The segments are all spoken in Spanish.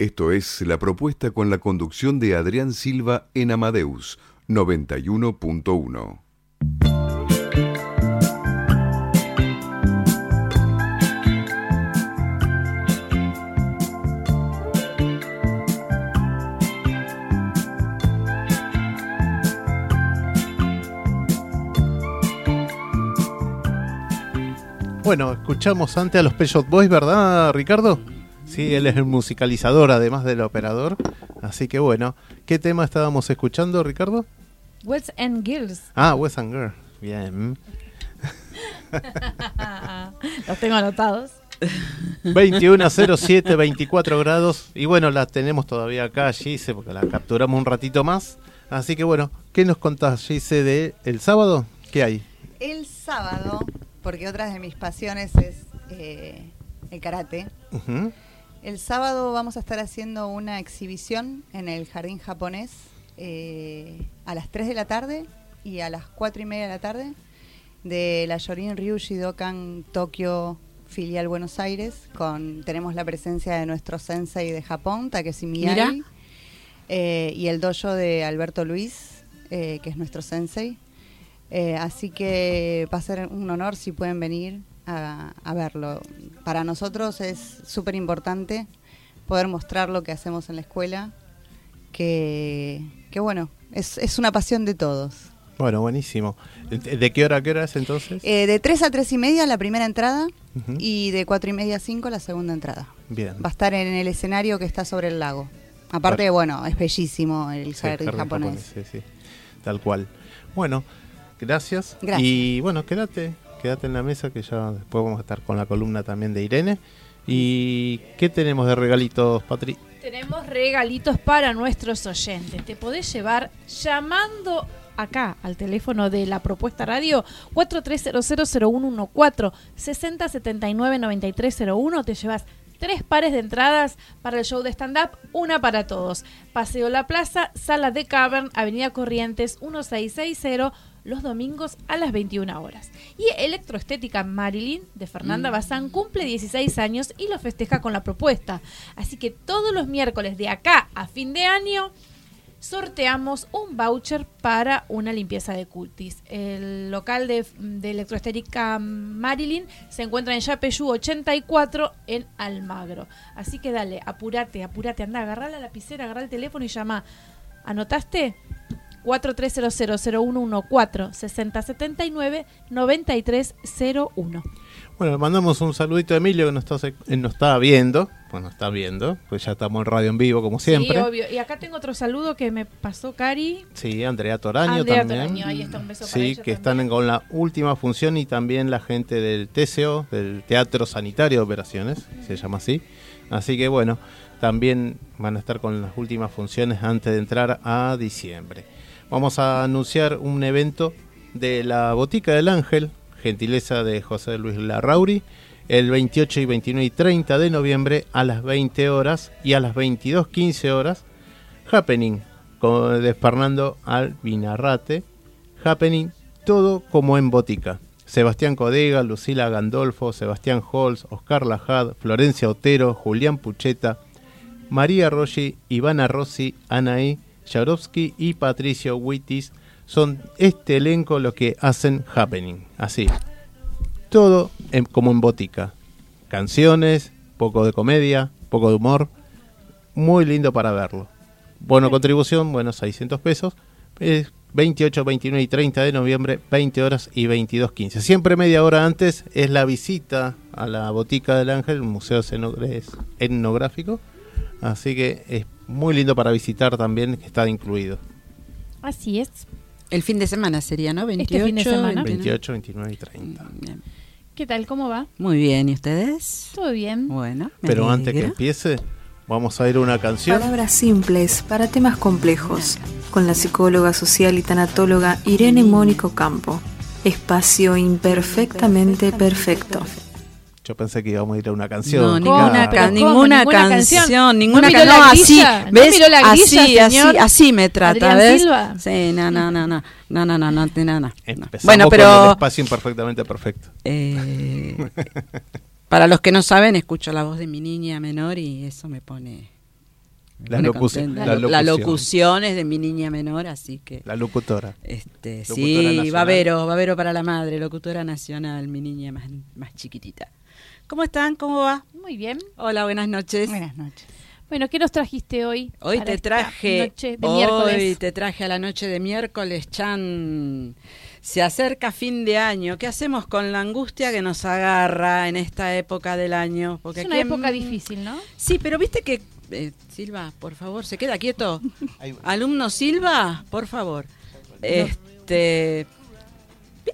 Esto es la propuesta con la conducción de Adrián Silva en Amadeus 91.1. Bueno, escuchamos antes a los Peyot Boys, ¿verdad, Ricardo? Sí, él es el musicalizador además del operador. Así que bueno, ¿qué tema estábamos escuchando, Ricardo? Wes and Girls. Ah, Wes and Girls. Bien. Los tengo anotados. 21.07, 24 grados. Y bueno, la tenemos todavía acá, Gise, porque la capturamos un ratito más. Así que bueno, ¿qué nos contás, Gise, de el sábado? ¿Qué hay? El sábado porque otra de mis pasiones es eh, el karate. El sábado vamos a estar haciendo una exhibición en el jardín japonés eh, a las 3 de la tarde y a las 4 y media de la tarde de la Yorin Ryuji Dokan Tokio filial Buenos Aires. Con, tenemos la presencia de nuestro sensei de Japón, Takeshi Miyagi, eh, y el dojo de Alberto Luis, que es nuestro sensei. Eh, así que va a ser un honor si pueden venir a, verlo. Para nosotros es súper importante poder mostrar lo que hacemos en la escuela, que, bueno, es, una pasión de todos. Bueno, buenísimo. ¿De qué hora a qué hora es entonces? Eh, de 3 a 3 y media la primera entrada y de 4 y media a 5 la segunda entrada. Bien. Va a estar en el escenario que está sobre el lago. Aparte, bueno, es bellísimo el jardín japonés. Sí, sí, tal cual. Bueno, gracias. Y bueno, quédate, quédate en la mesa que ya después vamos a estar con la columna también de Irene. ¿Y qué tenemos de regalitos, Patri? Tenemos regalitos para nuestros oyentes. Te podés llevar llamando acá al teléfono de la propuesta radio 43000114 60799301 te llevas tres pares de entradas para el show de stand-up, una para todos. Paseo La Plaza, Sala de Cavern, Avenida Corrientes 1660 los domingos a las 21 horas. Y Electroestética Marilyn de Fernanda mm. Bazán cumple 16 años y lo festeja con la propuesta. Así que todos los miércoles de acá a fin de año sorteamos un voucher para una limpieza de cultis. El local de, Electroestética Marilyn se encuentra en Yapeyú 84 en Almagro. Así que dale, apúrate, apúrate, anda, agarra la lapicera, agarra el teléfono y llama. ¿Anotaste? 43000114 6079 9301. Bueno, le mandamos un saludito a Emilio que nos está, eh, nos está viendo. Pues nos está viendo, pues ya estamos en radio en vivo como siempre. Sí, obvio. Y acá tengo otro saludo que me pasó Cari. Sí, Andrea Toraño Andrea también. Toraño, ahí está un beso Sí, para que están con la última función y también la gente del TCO, del Teatro Sanitario de Operaciones, se llama así. Así que bueno, también van a estar con las últimas funciones antes de entrar a diciembre vamos a anunciar un evento de la Botica del Ángel, gentileza de José Luis Larrauri, el 28 y 29 y 30 de noviembre a las 20 horas y a las 22.15 horas, Happening, de Fernando Albinarrate, Happening, todo como en Botica. Sebastián Codega, Lucila Gandolfo, Sebastián Holz, Oscar Lajad, Florencia Otero, Julián Pucheta, María Rossi, Ivana Rossi, Anaí, Jarovsky y Patricio Wittis son este elenco lo que hacen Happening. Así. Todo como en botica. Canciones, poco de comedia, poco de humor. Muy lindo para verlo. Bueno, contribución, bueno, 600 pesos. Es 28, 29 y 30 de noviembre, 20 horas y 22, 15. Siempre media hora antes es la visita a la Botica del Ángel, un museo etnográfico. Así que es muy lindo para visitar también, que está incluido. Así es. El fin de semana sería, ¿no? 28, este fin de semana. 28, 29 y 30. ¿Qué tal? ¿Cómo va? Muy bien, ¿y ustedes? Todo bien. Bueno. Pero antes que empiece, Vamos a ir a una canción. Palabras simples para temas complejos. Con la psicóloga social y tanatóloga Irene Mónico Campo. Espacio imperfectamente perfecto. Yo pensé que íbamos a ir a una canción. No, ninguna, Pero ca- ¿cómo? ninguna ¿Ninguna canción, ninguna ¿No miró canción. la No, así? ¿No ¿ves? miró la grilla, así, así, señor? así me trata, Adrián ¿ves? Silva. Sí, no, no, no, no, no, no, no, no, no, no, no. Bueno, con el pero espacio imperfectamente perfecto. eh, para los que no saben, escucho la voz de mi niña menor y eso me pone. me La contenta. la La, la locución. locución es de mi niña menor, así que. La locutora. Este, Locutora sí, nacional. Babero, Babero para la madre, locutora nacional, mi niña más, más chiquitita. ¿Cómo están? ¿Cómo va? Muy bien. Hola, buenas noches. Buenas noches. Bueno, ¿qué nos trajiste hoy? Hoy te traje, Noche de hoy miércoles. te traje a la noche de miércoles, Chan. Se acerca fin de año. ¿Qué hacemos con la angustia que nos agarra en esta época del año? Porque Es una en- época difícil, ¿no? Sí, pero viste que eh, Silva, por favor, se queda quieto. Alumno Silva, por favor. Este,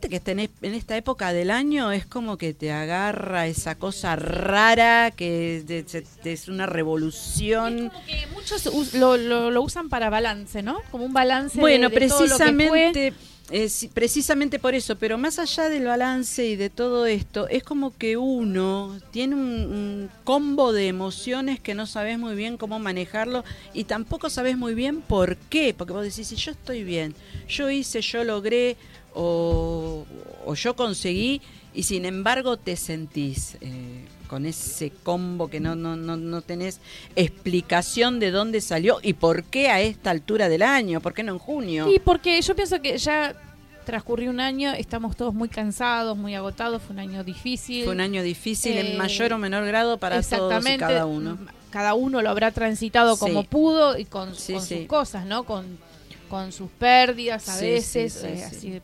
viste que en, esta época del año es como que te agarra esa cosa rara que de- es una revolución. Como que muchos us- lo, lo- lo usan para balance, ¿no? Como un balance Bueno, de, precisamente, eh, sí, precisamente por eso, pero más allá del balance y de todo esto, es como que uno tiene un, un combo de emociones que no sabes muy bien cómo manejarlo y tampoco sabes muy bien por qué, porque vos decís, si yo estoy bien, yo hice, yo logré o, o yo conseguí y sin embargo te sentís... eh, con ese combo que no, no, no, no tenés explicación de dónde salió y por qué a esta altura del año, por qué no en junio. Sí, porque yo pienso que ya transcurrió un año, estamos todos muy cansados, muy agotados, fue un año difícil. Fue un año difícil Eh, en mayor o menor grado para todos y cada uno. Cada uno lo habrá transitado Sí. como pudo y con, Sí, con sí. sus cosas, ¿no? Con, con sus pérdidas a veces. eh, sí. así de-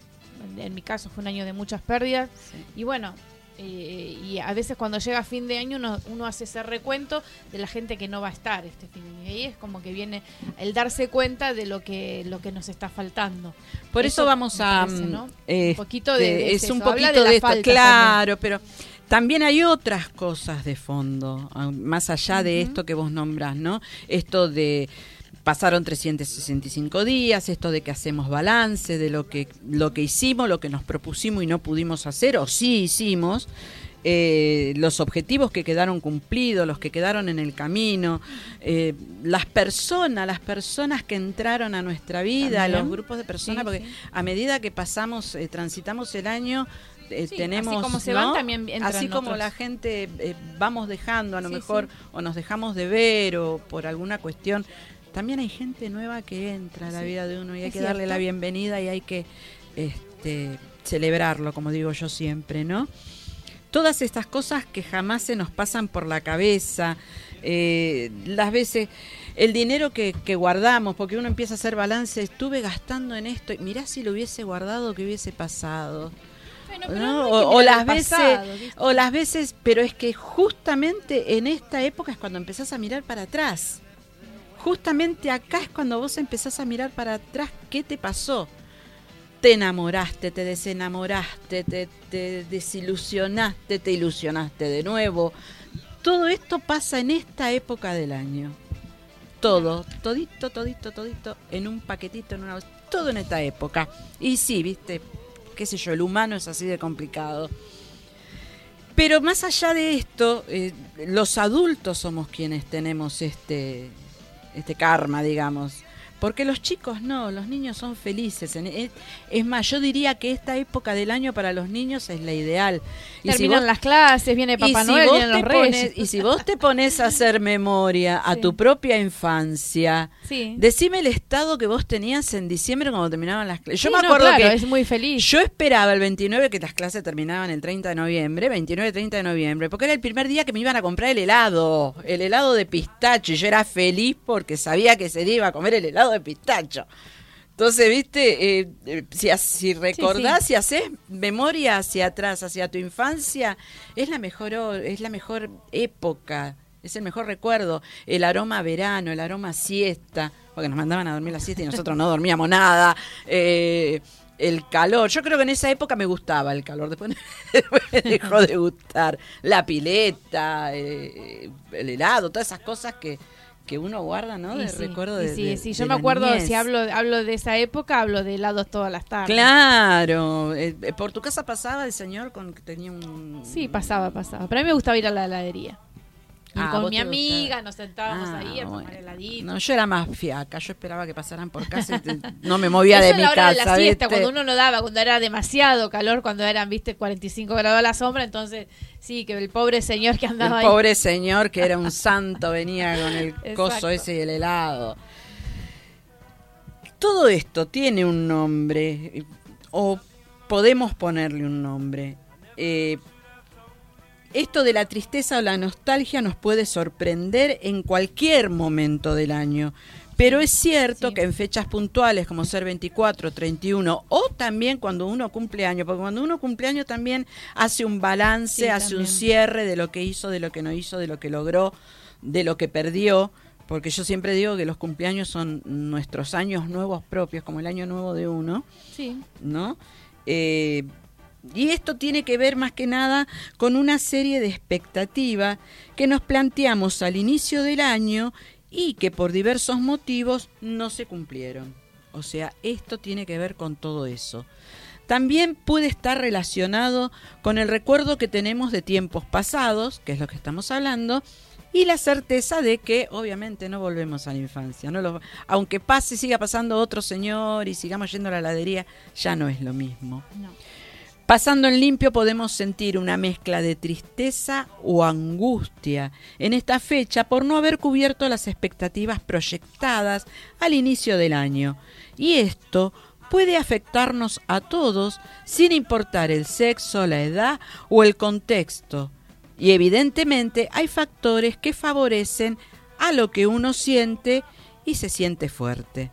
en, mi caso fue un año de muchas pérdidas. Sí. Y bueno, eh, y a veces cuando llega fin de año uno, uno hace ese recuento de la gente que no va a estar este fin de año. Y ahí es como que viene el darse cuenta de lo que, lo que nos está faltando. Por eso, Eso vamos a... parece, ¿no? mm, este, Un poquito de- de es eso, un habla poquito de esto, claro, pero también hay otras cosas de fondo, ah, más allá de esto que vos nombrás, ¿no? Esto de pasaron 365 días, esto de que hacemos balance de lo que lo que hicimos, lo que nos propusimos y no pudimos hacer o sí hicimos. eh, los objetivos que quedaron cumplidos, los que quedaron en el camino, eh, las personas, las personas que entraron a nuestra vida, También. los grupos de personas, Sí, porque sí. a medida que pasamos, eh, transitamos el año, eh, Sí, tenemos, así como se ¿no? van, también así como otros. la gente eh, vamos dejando, a lo Sí, mejor, sí. o nos dejamos de ver, o por alguna cuestión, también hay gente nueva que entra a la Sí, vida de uno y hay que darle la bienvenida y hay que este, celebrarlo, como digo yo siempre, ¿no? Todas estas cosas que jamás se nos pasan por la cabeza, eh, las veces, el dinero que, que guardamos, porque uno empieza a hacer balance, estuve gastando en esto, y mirá si lo hubiese guardado, ¿qué hubiese pasado? Bueno, pero que O, las veces, o las veces, pero es que justamente en esta época es cuando empezás a mirar para atrás. Justamente acá es cuando vos empezás a mirar para atrás qué te pasó. Te enamoraste, te desenamoraste, te, te desilusionaste, te ilusionaste de nuevo. Todo esto pasa en esta época del año. Todo, todito, todito, todito, en un paquetito, en una todo en esta época. Y sí, viste, qué sé yo, el humano es así de complicado. Pero más allá de esto, eh, los adultos somos quienes tenemos este, este karma, digamos. Porque los chicos no, los niños son felices. Es, más, yo diría que esta época del año para los niños es la ideal. Y si Terminan vos- las clases, viene Papá si Noel, vos vienen los te reyes. pones- y si vos te pones a hacer memoria a Sí. tu propia infancia, Sí. decime el estado que vos tenías en diciembre cuando terminaban las clases. Yo Sí, me no, acuerdo claro, que es muy feliz. yo esperaba el 29 que las clases terminaban el 30 de noviembre, 29-30 de noviembre, porque era el primer día que me iban a comprar el helado, el helado de pistacho, y yo era feliz porque sabía que día iba a comer el helado de pistacho. Entonces, viste, Eh, eh, si, si recordás, si haces memoria hacia atrás, hacia tu infancia, es la mejor, es la mejor época, es el mejor recuerdo. El aroma a verano, el aroma a siesta, porque nos mandaban a dormir la siesta y nosotros no dormíamos nada. Eh, el calor, yo creo que en esa época me gustaba el calor, después, me dejó de gustar. La pileta, el helado, todas esas cosas que, que uno guarda, ¿no? De sí, recuerdo de, sí, de- sí, de yo me acuerdo, niñez. si hablo, hablo de esa época, hablo de helados todas las tardes. Claro, eh, eh, por tu casa pasaba el señor con que tenía un Sí, pasaba, pasaba. Pero a mí me gustaba ir a la heladería. Y Ah, con mi amiga gustaba. nos sentábamos Ah, ahí a tomar bueno. heladito. No, yo era más fiaca, yo esperaba que pasaran por casa y te- no me movía Eso de mi la hora de casa. la siesta, cuando uno no daba, cuando era demasiado calor, cuando eran, viste, 45 grados a la sombra, entonces sí, que el pobre señor que El andaba ahí. pobre señor que era un santo venía con el coso ese y el helado. Todo esto tiene un nombre, o podemos ponerle un nombre. Eh, esto de la tristeza o la nostalgia nos puede sorprender en cualquier momento del año. Pero es cierto Sí. que en fechas puntuales como ser 24, 31 o también cuando uno cumple año, porque cuando uno cumple año también hace un balance, Sí, hace un cierre de lo que hizo, de lo que no hizo, de lo que logró, de lo que perdió, porque yo siempre digo que los cumpleaños son nuestros años nuevos propios, como el año nuevo de uno. Sí, ¿no? Eh, y esto tiene que ver más que nada con una serie de expectativas que nos planteamos al inicio del año y que por diversos motivos no se cumplieron. O sea, esto tiene que ver con todo eso. También puede estar relacionado con el recuerdo que tenemos de tiempos pasados, que es lo que estamos hablando, y la certeza de que obviamente no volvemos a la infancia. Aunque pase, siga pasando otro señor y sigamos yendo a la heladería, ya no es lo mismo. no. Pasando en limpio podemos sentir una mezcla de tristeza o angustia en esta fecha por no haber cubierto las expectativas proyectadas al inicio del año. Y esto puede afectarnos a todos sin importar el sexo, la edad o el contexto. Y evidentemente hay factores que favorecen a lo que uno siente y se siente fuerte.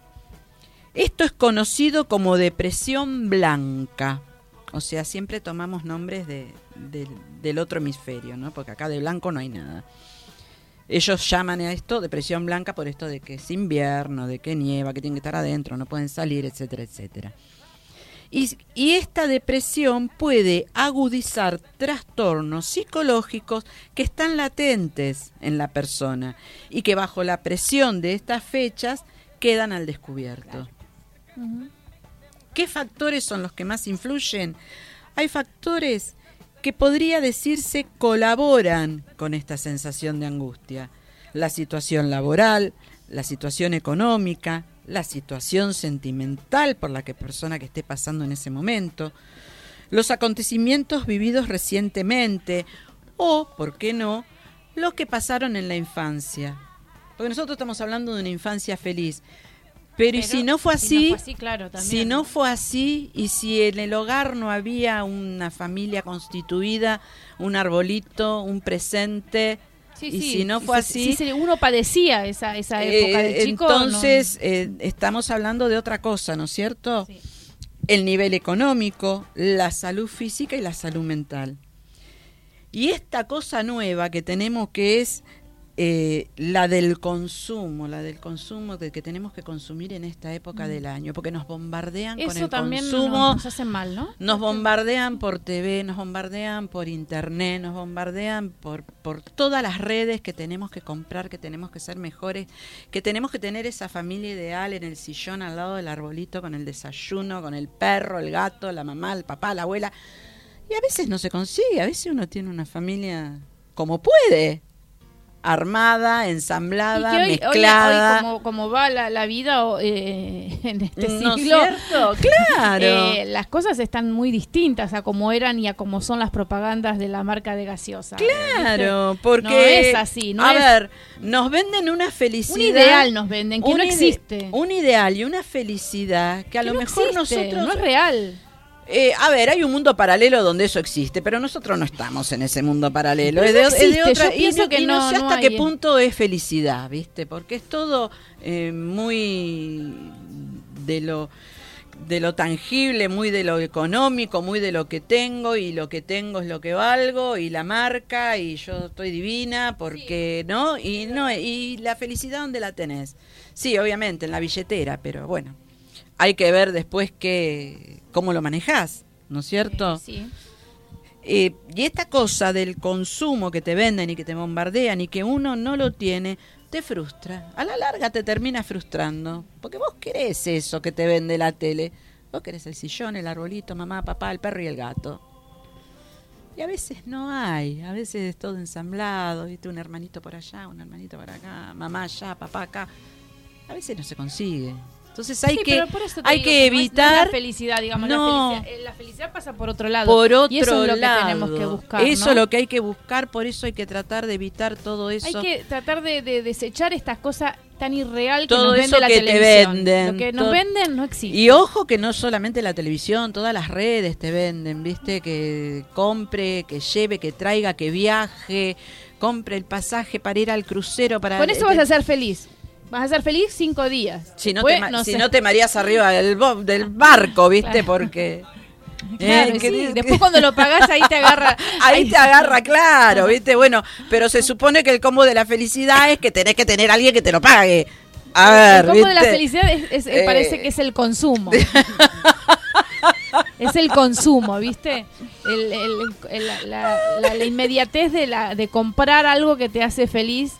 Esto es conocido como depresión blanca. O sea, siempre tomamos nombres de- del- otro hemisferio, ¿no? Porque acá de blanco no hay nada. Ellos llaman a esto depresión blanca por esto de que es invierno, de que nieva, que tienen que estar adentro, no pueden salir, etcétera, etcétera. Y, y esta depresión puede agudizar trastornos psicológicos que están latentes en la persona y que bajo la presión de estas fechas quedan al descubierto. ¿Qué factores son los que más influyen? Hay factores que podría decirse colaboran con esta sensación de angustia. La situación laboral, la situación económica, la situación sentimental por la que persona que esté pasando en ese momento, los acontecimientos vividos recientemente o, ¿por qué no?, los que pasaron en la infancia. Porque nosotros estamos hablando de una infancia feliz. Pero, y si no fue si así, no fue así, claro, también. si no fue así y si en el hogar no había una familia constituida, un arbolito, un presente, Sí, y sí, si no fue sí, así, sí, sí, uno padecía esa, esa época eh, de chico. no- entonces eh, estamos hablando de otra cosa, ¿no es cierto? Sí. El nivel económico, la salud física y la salud mental. Y esta cosa nueva que tenemos que es eh, la del consumo, la del consumo que tenemos que consumir en esta época del año, porque nos bombardean con Mm. El también nos, consumo, nos hace mal, ¿no? nos bombardean por TV, nos bombardean por internet, nos bombardean por, por todas las redes que tenemos que comprar, que tenemos que ser mejores, que tenemos que tener esa familia ideal en el sillón al lado del arbolito con el desayuno, con el perro, el gato, la mamá, el papá, la abuela. Y a veces no se consigue, a veces uno tiene una familia como puede, armada, ensamblada, hoy, mezclada. hoy como, como va la, la vida eh, en este ¿No es siglo, cierto? Claro. eh, las cosas están muy distintas a como eran y a como son las propagandas de la marca de gaseosa. Claro, ¿viste? porque No es así, no a es- ver, nos venden una felicidad, Un ideal nos venden, que no existe. un ideal y una felicidad que a Que lo no mejor existe, nosotros no es real. Eh, a ver, hay un mundo paralelo donde eso existe, pero nosotros no estamos en ese mundo paralelo. Es, de, es de existe, otra, yo y no- que no, no- sé hasta qué punto es felicidad, ¿viste? Porque es todo eh, muy de lo de lo tangible, muy de lo económico, muy de lo que tengo y lo que tengo es lo que valgo y la marca y yo estoy divina porque no y no y la felicidad dónde la tenés. Sí, obviamente en la billetera, pero bueno, hay que ver después que cómo lo manejás, ¿no es cierto? Sí. Eh, y esta cosa del consumo que te venden y que te bombardean y que uno no lo tiene, te frustra. A la larga te termina frustrando. Porque vos querés eso que te vende la tele. Vos querés el sillón, el arbolito, mamá, papá, el perro y el gato. Y a veces no hay, a veces es todo ensamblado, ¿viste? Un hermanito por allá, un hermanito por acá, mamá allá, papá acá. A veces no se consigue. Entonces hay Sí, que te hay digo que es- no es evitar la felicidad, digamos. No. La, felicidad, eh, la felicidad pasa por otro lado. por otro y eso es lo lado. que tenemos que buscar. Eso ¿no? es lo que hay que buscar, por eso hay que tratar de evitar todo eso. Hay que tratar de, de desechar estas cosas tan irreal que Todo nos vende eso la que te televisión. venden, Lo que nos venden no existe. Y ojo que no solamente la televisión, todas las redes te venden, ¿viste? Que compre, que lleve, que traiga, que viaje, compre el pasaje para ir al crucero para Con eso vas a ser feliz. Vas a ser feliz cinco días. si no, te, no si sé. no te mareas arriba del, del barco, ¿viste? Claro. Porque Claro, Eh, sí. que- Después cuando lo pagás ahí te agarra. Ahí te agarra, claro, ¿viste? Bueno, pero se supone que el combo de la felicidad es que tenés que tener a alguien que te lo pague. A ver, el combo de la felicidad es, es- Eh. parece que es el consumo. es el consumo, ¿viste? El- el- el- la, la- la- la inmediatez de, la, de comprar algo que te hace feliz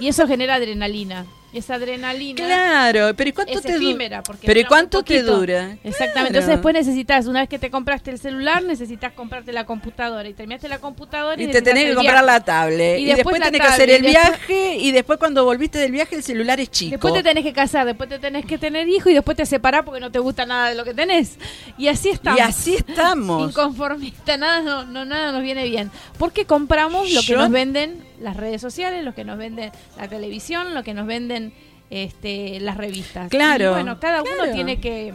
y eso genera adrenalina. Esa adrenalina Claro, pero ¿y cuánto es te dura? Pero ¿y cuánto te dura? Exactamente. Claro. Entonces después necesitas, una vez que te compraste el celular, necesitas comprarte la computadora. Y terminaste la computadora y, Y te tenés que comprar la tablet. Y Y, después después, tenés que hacer el y después- viaje. Y después cuando volviste del viaje el celular es chico. Después te tenés que casar, después te tenés que tener hijo y después te separás porque no te gusta nada de lo que tenés. Y así estamos. y así estamos. Inconformista, nada, no, no, nada nos viene bien. Porque compramos lo que Yo- nos venden las redes sociales, lo que nos venden la televisión, lo que nos venden este, las revistas. Claro, Y bueno, cada uno tiene que,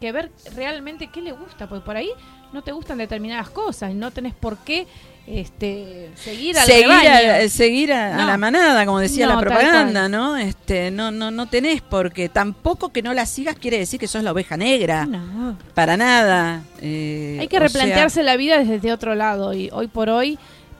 que ver realmente qué le gusta, porque por ahí no te gustan determinadas cosas y no tenés por qué este, seguir al seguir a, seguir a, a la manada, como decía No, la propaganda. ¿no? Este, no, no, no tenés porque tampoco que no la sigas quiere decir que sos la oveja negra. No. Para nada. Eh, Hay que replantearse la vida desde otro lado y hoy por hoy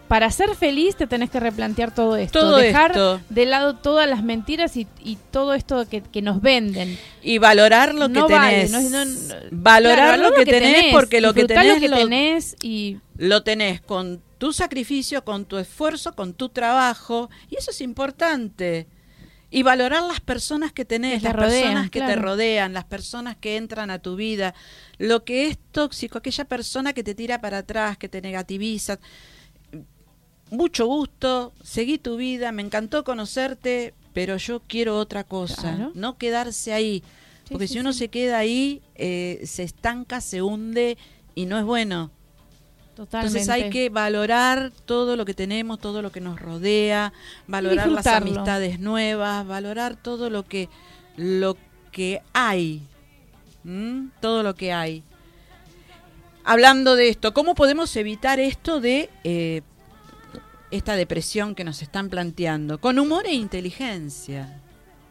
para ser feliz te tenés que replantear todo esto, Todo dejar esto. de lado todas las mentiras y, y todo esto que, que nos venden. y valorar lo que tenés. vale, no- no- valorar claro, lo que, tenés, porque lo que tenés lo que tenés y lo tenés con tu sacrificio, con tu esfuerzo, con tu trabajo, y eso es importante. Y valorar las personas que tenés, Que las rodean, personas que te rodean, las personas que entran a tu vida, lo que es tóxico, aquella persona que te tira para atrás, que te negativiza. Mucho gusto, seguí tu vida, me encantó conocerte, pero yo quiero otra cosa, Claro. no quedarse ahí. Sí, Porque sí, si uno sí. se queda ahí, eh, se estanca, se hunde y no es bueno. totalmente. Entonces hay que valorar todo lo que tenemos, todo lo que nos rodea, valorar las amistades nuevas, valorar todo lo que lo que hay, todo lo que hay. Hablando de esto, ¿cómo podemos evitar esto de eh, esta depresión que nos están planteando? Con humor e inteligencia.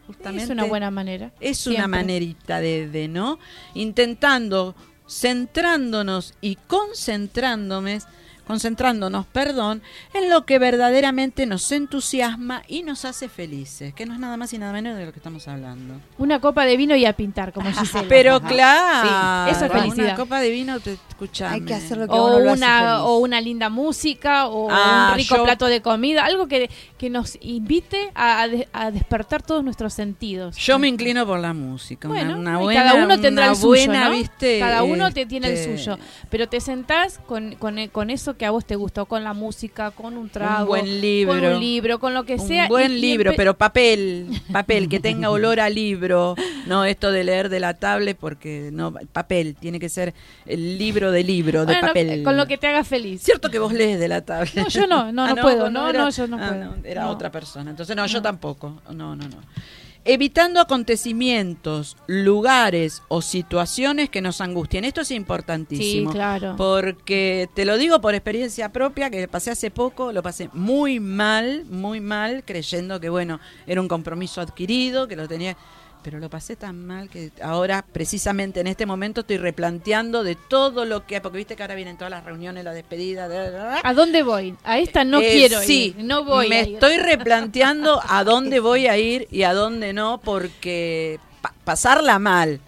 Justamente es una buena manera. es una manerita de, de, ¿no? Intentando, centrándonos y concentrándome, concentrándonos, perdón, en lo que verdaderamente nos entusiasma y nos hace felices, que no es nada más y nada menos de lo que estamos hablando. Una copa de vino y a pintar, como Gisela. Pero claro, Sí, eso es felicidad. Una copa de vino, te escuchame. Hay que hacer lo que o uno lo hace una feliz. o una linda música o Ah, un rico yo- plato de comida algo que, que nos invite a, a de- a despertar todos nuestros sentidos Yo me inclino por la música. bueno una, buena, cada uno tendrá una el suyo buena, ¿no? ¿viste? cada uno te tiene el Este, suyo pero te sentás con, con, con eso que a vos te gusta o con la música con un trago buen libro. con un libro con lo que sea Un buen libro, pero papel, papel que tenga olor a libro, no esto de leer de la tablet porque no papel, tiene que ser el libro de libro de Bueno, papel. con lo que te haga feliz Cierto que vos lees de la tablet. No, yo no, no, Ah, no puedo, vos no, era- no, yo no ah, puedo. era No. otra persona. Entonces no, yo tampoco. No, no, no. Evitando acontecimientos, lugares o situaciones que nos angustien. Esto es sí importantísimo. claro Porque te lo digo por experiencia propia, que pasé hace poco, lo pasé muy mal, muy mal, creyendo que, bueno, era un compromiso adquirido, que lo tenía... Pero lo pasé tan mal que ahora, precisamente en este momento, estoy replanteando de todo lo que... Porque viste que ahora vienen todas las reuniones, la despedida... de- de- de- ¿A dónde voy? A esta no eh, quiero sí, ir. No voy Me a ir. estoy replanteando a dónde voy a ir y a dónde no, porque pa- pasarla mal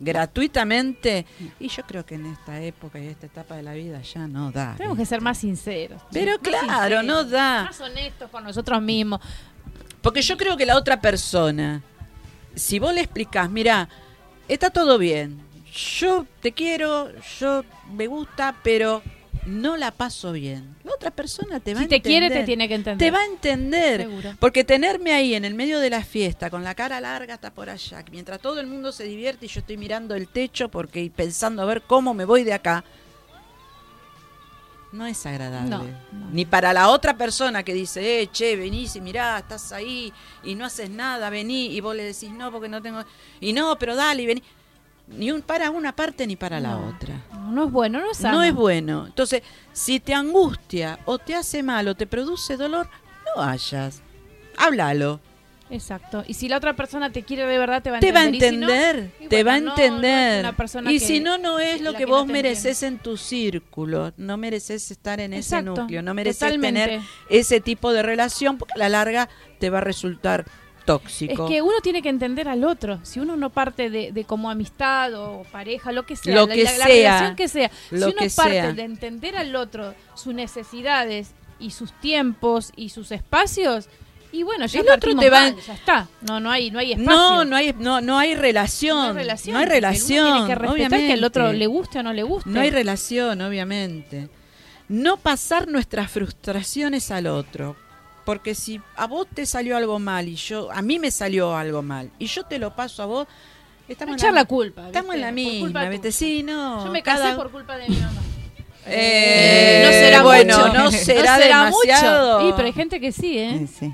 gratuitamente, y yo creo que en esta época y esta etapa de la vida ya no da. Tenemos que ser más sinceros. Pero Más claro, no da. Más honestos con nosotros mismos. Porque yo creo que la otra persona, si vos le explicás, mira, está todo bien, yo te quiero, yo me gusta, pero no la paso bien. La otra persona te va Si a te entender. quiere, te tiene que entender. Te va a entender. Seguro. Porque tenerme ahí en el medio de la fiesta, con la cara larga hasta por allá, mientras todo el mundo se divierte y yo estoy mirando el techo porque y pensando a ver cómo me voy de acá, no es agradable. No, no. Ni para la otra persona que dice, eh, che, venís y mirá, estás ahí y no haces nada, vení, y vos le decís, no, porque no tengo. Y no, pero dale, vení. Ni un, para una parte ni para la otra. No, no es bueno, no es sano. No es bueno. Entonces, si te angustia o te hace mal o te produce dolor, no vayas. Háblalo. Exacto. Y si la otra persona te quiere de verdad, te va a Te va a entender. te va a es entender. una persona y si no, no es lo la que vos mereces en tu círculo. No mereces estar en ese núcleo. No mereces totalmente. tener ese tipo de relación porque a la larga te va a resultar Es tóxico. que uno tiene que entender al otro. Si uno no parte de, de como amistad o pareja, lo que sea, Lo la, que la- la sea, relación que sea, si uno parte sea. de entender al otro, sus necesidades y sus tiempos y sus espacios, y bueno, ya El otro te va- mal, ya está. No, no hay, no hay espacio. no, no hay, no, no hay relación. No hay relación. No hay relación. Uno tiene que respetar que al otro obviamente. le guste o no le guste. No hay relación, obviamente. No pasar nuestras frustraciones al otro. Porque si a vos te salió algo mal y yo, a mí me salió algo mal y yo te lo paso a vos, estamos, No echar la, la culpa. estamos en la misma, ¿viste? Sí, no. Yo me cada- casé por culpa de mi mamá. Eh, no será bueno, mucho. no será, demasiado. mucho. Sí, pero hay gente que sí, ¿eh? Sí,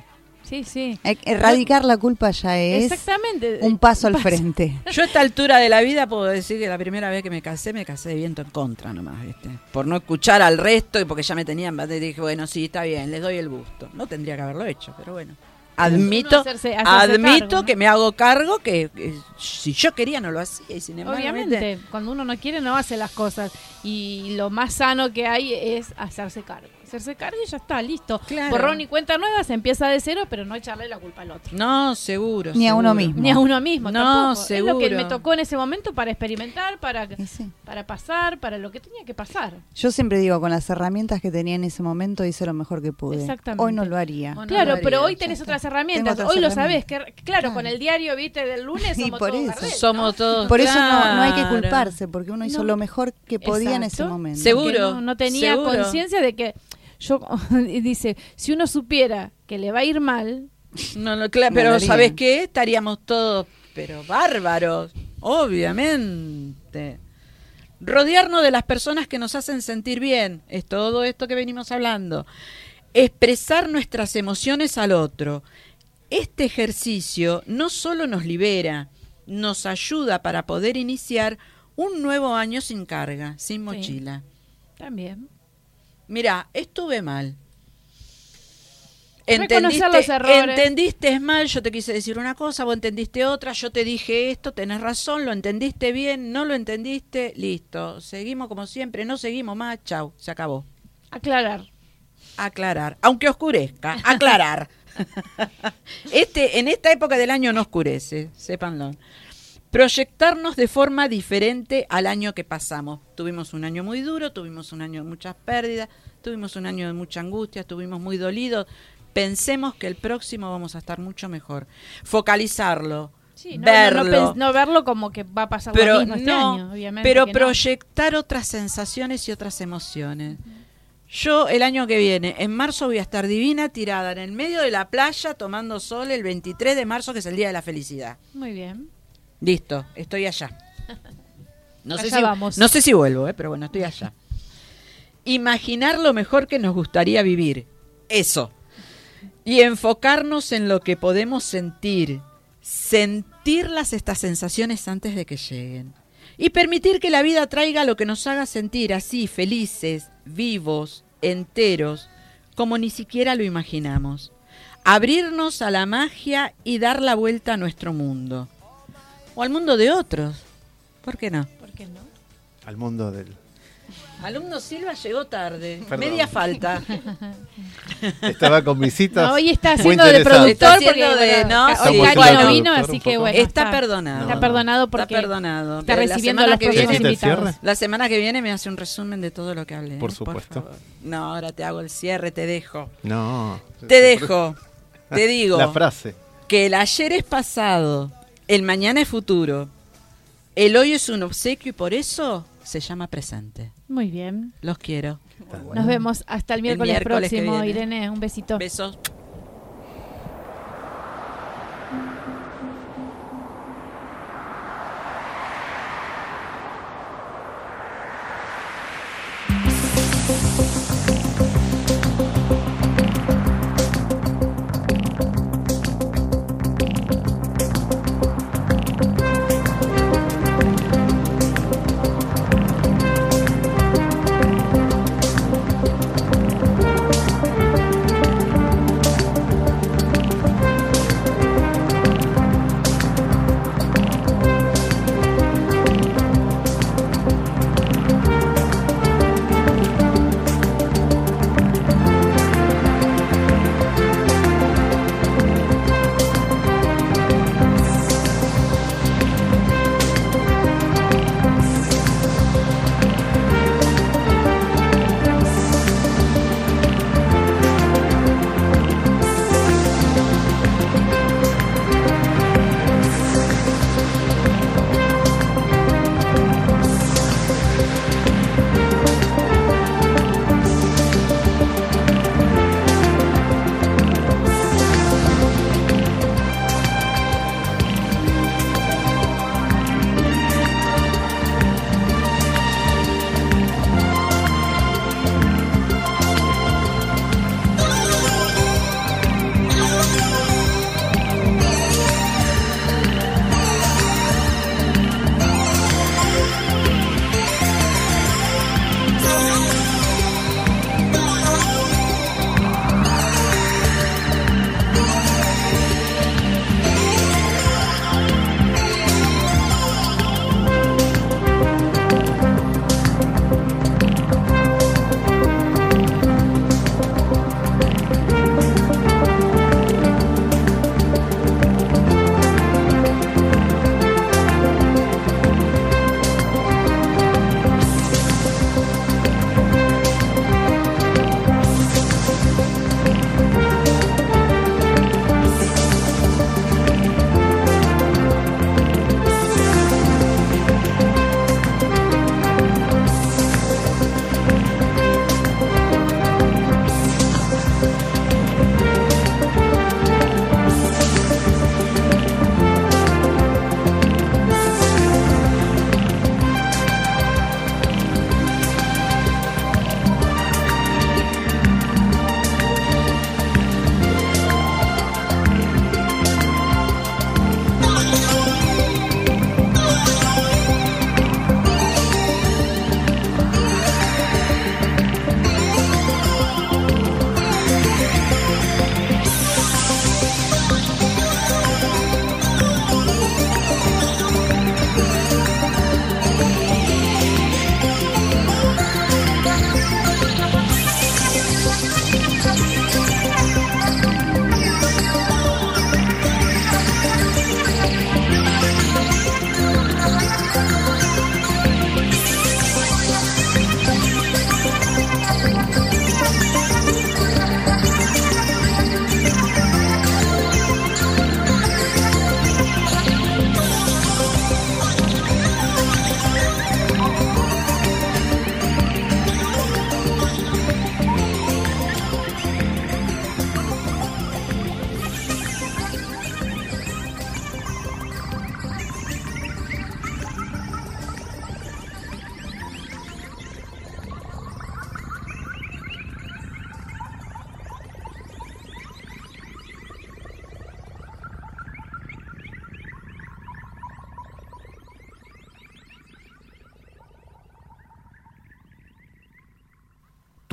sí. Sí, que Erradicar la culpa ya es Exactamente. un paso al frente. Yo a esta altura de la vida puedo decir que la primera vez que me casé, me casé de viento en contra nomás, ¿viste? Por no escuchar al resto y porque ya me tenían, dije, bueno, sí, está bien, les doy el gusto. No tendría que haberlo hecho, pero bueno. Admito, hacerse- hacerse admito cargo, ¿no? que me hago cargo que, que si yo quería no lo hacía y sin embargo. Obviamente, cuando uno no quiere no hace las cosas y lo más sano que hay es hacerse cargo. Hacerse cargo y ya está, listo. Claro. Borrón y cuenta nueva, se empieza de cero, pero no echarle la culpa al otro. No, seguro. Ni a uno seguro. mismo. Ni a uno mismo No, tampoco. Es lo que seguro. me tocó en ese momento para experimentar, para, sí. para pasar, para lo que tenía que pasar. Yo siempre digo, con las herramientas que tenía en ese momento hice lo mejor que pude. Exactamente. Hoy no lo haría. No claro, lo haría, pero hoy ya tenés está. otras herramientas. Otras hoy lo sabés. Que, claro, Claro. con el diario, viste, del lunes Y somos por todos eso. Gardel, ¿no? Somos todos. Por eso no, no hay que culparse, porque uno hizo No. lo mejor que podía en ese momento. Seguro. no, no tenía seguro. conciencia de que yo dice si uno supiera que le va a ir mal No, no, claro, pero haría. ¿sabes qué? Estaríamos todos, pero bárbaros, obviamente. Rodearnos de las personas que nos hacen sentir bien, es todo esto que venimos hablando. Expresar nuestras emociones al otro. Este ejercicio no solo nos libera, nos ayuda para poder iniciar un nuevo año sin carga, sin mochila. también Mira, estuve mal. Entendiste, los errores. entendiste mal, yo te quise decir una cosa, vos entendiste otra, yo te dije esto, tenés razón, lo entendiste bien, no lo entendiste, listo. Seguimos como siempre, no seguimos más, chau, se acabó. aclarar Aclarar, aunque oscurezca, aclarar. este, en esta época del año no oscurece, sépanlo. Proyectarnos de forma diferente al año que pasamos. Tuvimos un año muy duro, tuvimos un año de muchas pérdidas, tuvimos un año de mucha angustia, estuvimos muy dolidos. Pensemos que el próximo vamos a estar mucho mejor. Focalizarlo, Sí, no, verlo. no, no pens- no verlo como que va a pasar pero lo mismo este año, obviamente. pero proyectar otras sensaciones y otras emociones. Yo el año que viene, en marzo, voy a estar divina, tirada en el medio de la playa, tomando sol el 23 de marzo, que es el Día de la Felicidad. Muy bien. Listo, estoy allá. No sé si, vamos. No sé si vuelvo, eh, pero bueno, estoy allá. Imaginar lo mejor que nos gustaría vivir. Eso. Y enfocarnos en lo que podemos sentir. Sentirlas estas sensaciones antes de que lleguen. Y permitir que la vida traiga lo que nos haga sentir así, felices, vivos, enteros, como ni siquiera lo imaginamos. Abrirnos a la magia y dar la vuelta a nuestro mundo. O al mundo de otros. ¿Por qué no? ¿Por qué no? Al mundo del. Alumno Silva llegó tarde. Perdón. Media falta. Estaba con visitas. No, hoy está haciendo de productor porque de- no, sí, hoy bueno. no vino, así que bueno. Está perdonado. Está perdonado porque Está perdonado. está la recibiendo semana los que próximos viene- ¿Necesita el invitados. La semana que viene me hace un resumen de todo lo que hablé. Por ¿eh? supuesto. favor. No, ahora te hago el cierre, te dejo. No. Te dejo. Te digo. La frase. Que el ayer es pasado, el mañana es futuro, el hoy es un obsequio y por eso se llama presente. Muy bien. Los quiero. Nos vemos hasta el miércoles, miércoles que próximo. Irene. Un besito. Besos.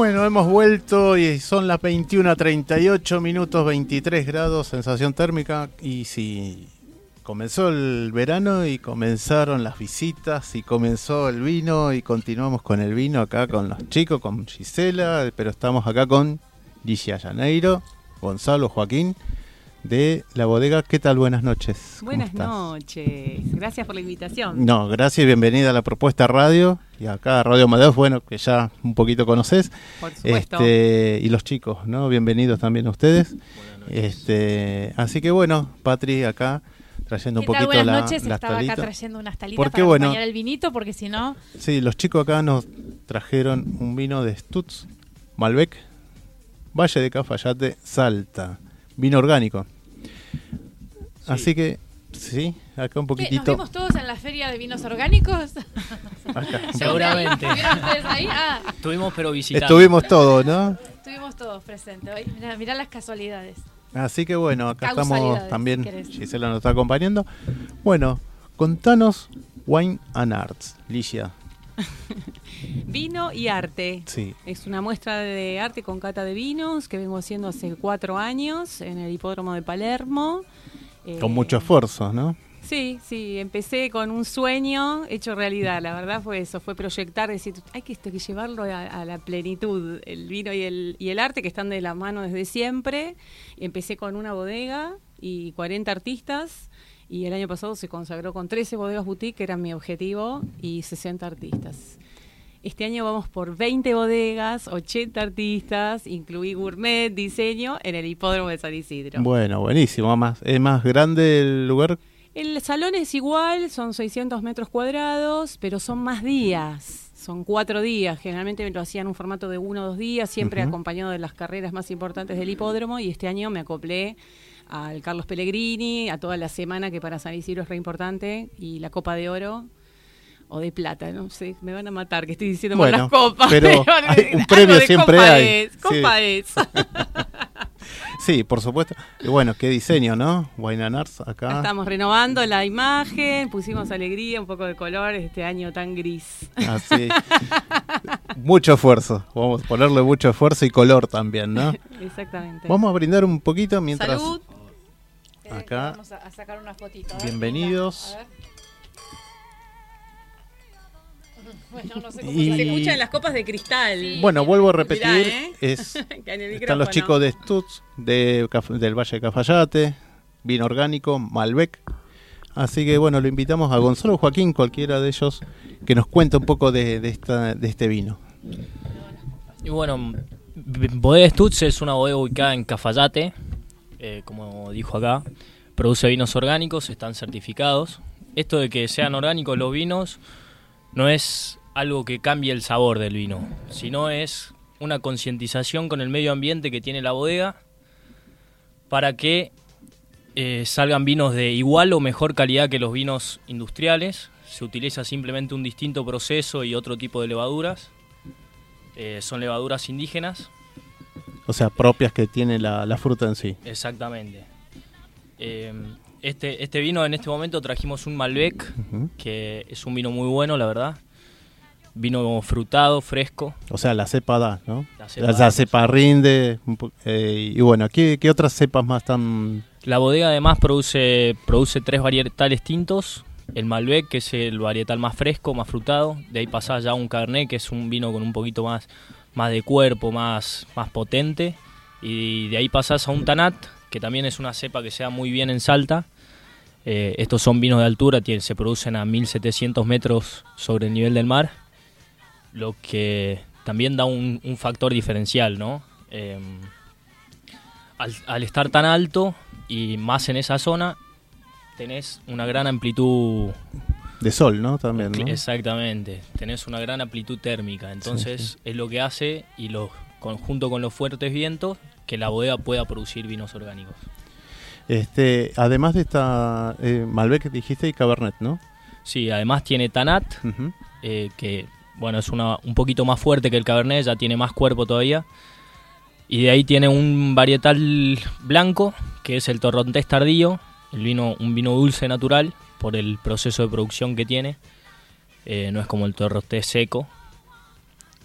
Bueno, hemos vuelto y son las 21 a 38 minutos, 23 grados, sensación térmica. Y si comenzó el verano y comenzaron las visitas y comenzó el vino y continuamos con el vino acá con los chicos, con Gisela, pero estamos acá con Ligia Janeiro, Gonzalo, Joaquín de la bodega. ¿Qué tal? Buenas noches. ¿Cómo Buenas noches, gracias por la invitación. No, gracias y bienvenida a la propuesta radio. Y acá Radio Amadeus, bueno, que ya un poquito conoces. Por supuesto. Este, y los chicos, ¿no? Bienvenidos también a ustedes. Este, así que bueno, Patri acá trayendo un ¿Qué tal? poquito Buenas la, noches. la Estaba acá trayendo unas talitas Porque, para bueno, acompañar el vinito, porque si no... Sí, los chicos acá nos trajeron un vino de Stutz, Malbec, Valle de Cafayate, Salta. Vino orgánico. Así que, sí, acá un. ¿Nos poquitito. vimos todos en la feria de vinos orgánicos? Acá. Seguramente. Ah, Estuvimos pero visitando. Estuvimos todos, ¿no? estuvimos todos presentes. Hoy, mirá, mirá las casualidades. Así que bueno, acá estamos también. si. Gisela nos está acompañando. Bueno, contanos Wine and Arts, Ligia. Vino y arte. Sí. Es una muestra de arte con cata de vinos que vengo haciendo hace cuatro años en el hipódromo de Palermo. Eh, Con mucho esfuerzo, ¿no? Sí, sí, empecé con un sueño hecho realidad. La verdad fue eso, fue proyectar, decir, hay que, esto, que llevarlo a, a la plenitud, el vino y el, y el arte que están de la mano desde siempre. Empecé con una bodega y 40 artistas y el año pasado se consagró con 13 bodegas boutique, que era mi objetivo, y 60 artistas. Este año vamos por 20 bodegas, 80 artistas, incluí gourmet, diseño, en el hipódromo de San Isidro. Bueno, buenísimo. Más, ¿Es más grande el lugar? El salón es igual, son 600 metros cuadrados, pero son más días. Son cuatro días. Generalmente me lo hacían en un formato de uno o dos días, siempre acompañado de las carreras más importantes del hipódromo. Y este año me acoplé al Carlos Pellegrini, a toda la semana que para San Isidro es re importante, y la Copa de Oro o de plata, no sé, me van a matar que estoy diciendo Bueno, las copas. pero hay un algo premio de siempre copa hay. es, Sí. copa es. Sí, por supuesto. Y bueno, qué diseño, ¿no? Wine and Arts acá. Estamos renovando la imagen, pusimos alegría, un poco de color este año tan gris. Así. mucho esfuerzo. Vamos a ponerle mucho esfuerzo y color también, ¿no? Exactamente. Vamos a brindar un poquito mientras. Salud. Acá. Vamos a, sacar una fotito. a ver, Bienvenidos. A ver. Bueno, no sé cómo Y- Se escuchan las copas de cristal. Bueno, vuelvo a repetir. Mirá, ¿eh? es, están los chicos de Stutz, de, Caf- del Valle de Cafayate, vino orgánico, Malbec. Así que bueno, lo invitamos a Gonzalo o Joaquín, cualquiera de ellos, que nos cuente un poco de, de esta, de este vino. Y bueno, Bodega Stutz es una bodega ubicada en Cafayate, eh, como dijo acá. Produce vinos orgánicos, están certificados. Esto de que sean orgánicos los vinos no es algo que cambie el sabor del vino, sino es una concientización con el medio ambiente que tiene la bodega para que eh, salgan vinos de igual o mejor calidad que los vinos industriales. Se utiliza simplemente un distinto proceso y otro tipo de levaduras. Eh, son levaduras indígenas, O sea, propias que tiene la, la fruta en sí. exactamente. Eh, este, este vino en este momento trajimos un Malbec, Ujú. que es un vino muy bueno, la verdad. Vino frutado, fresco. O sea, la cepa da, ¿no? La La cepa cepa, da, sí. rinde. eh, y bueno, ¿qué, qué otras cepas más están...? La bodega además produce, produce tres varietales tintos. El Malbec, que es el varietal más fresco, más frutado. De ahí pasa ya un Cabernet, que es un vino con un poquito más, más de cuerpo, más, más potente. Y de ahí pasas a un Tanat, que también es una cepa que se da muy bien en Salta. Eh, estos son vinos de altura, tienen- se producen a 1700 metros sobre el nivel del mar. Lo que también da un, un factor diferencial, ¿no? Em, al, al estar tan alto y más en esa zona, tenés una gran amplitud. De sol, ¿no? También, ¿no? Exactamente, tenés una gran amplitud térmica. Entonces es lo que hace, y lo, conjunto con los fuertes vientos, que la bodega pueda producir vinos orgánicos. Este, además de esta eh, Malbec dijiste y Cabernet, ¿no? Sí, además tiene Tanat, Ujú. eh, que bueno, es una, un poquito más fuerte que el Cabernet, ya tiene más cuerpo todavía. Y de ahí tiene un varietal blanco, que es el Torrontés tardío, el vino, un vino dulce natural, por el proceso de producción que tiene. Eh, no es como el Torrontés seco.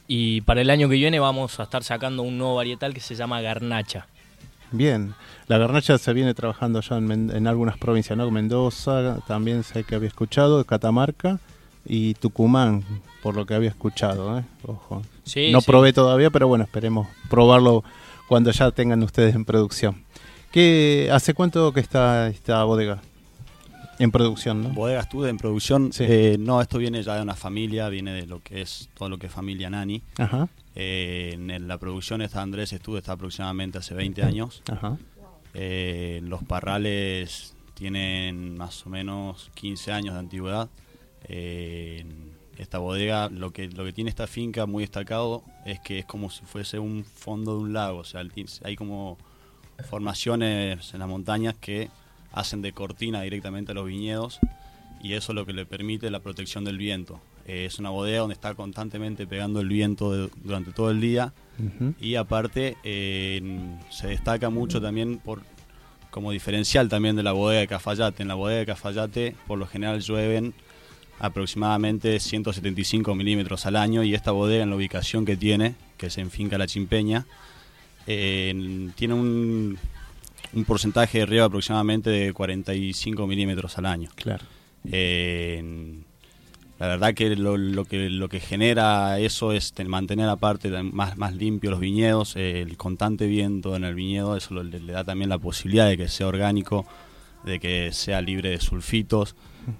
Y para el año que viene vamos a estar sacando un nuevo varietal que se llama Garnacha. Bien. La garnacha se viene trabajando ya en, en algunas provincias, ¿no? Mendoza, también sé que había escuchado, Catamarca y Tucumán, por lo que había escuchado, ¿eh? Ojo. Sí, no sí. probé todavía, pero bueno, esperemos probarlo cuando ya tengan ustedes en producción. ¿Qué, ¿Hace cuánto que está esta bodega en producción, no? Bodega Estude en producción. Sí. eh, no, esto viene ya de una familia, viene de lo que es todo lo que es familia Nani. Ajá, Eh, en la producción está Andrés Estude, está aproximadamente hace 20 años. ajá. Eh, los parrales tienen más o menos 15 años de antigüedad. Eh, esta bodega, lo que, lo que tiene esta finca muy destacado es que es como si fuese un fondo de un lago. O sea, hay como formaciones en las montañas que hacen de cortina directamente a los viñedos y eso es lo que le permite la protección del viento. Eh, es una bodega donde está constantemente pegando el viento de- durante todo el día y aparte eh, se destaca mucho también por como diferencial también de la bodega de Cafayate. En la bodega de Cafayate por lo general llueven aproximadamente 175 milímetros al año y esta bodega en la ubicación que tiene, que es en Finca La Chimpeña, eh, tiene un, un porcentaje de riego aproximadamente de 45 milímetros al año. Claro. Eh, la verdad que lo, lo que lo que genera eso es ten- mantener aparte más, más limpios los viñedos, eh, el constante viento en el viñedo, eso lo- le, le da también la posibilidad de que sea orgánico, de que sea libre de sulfitos.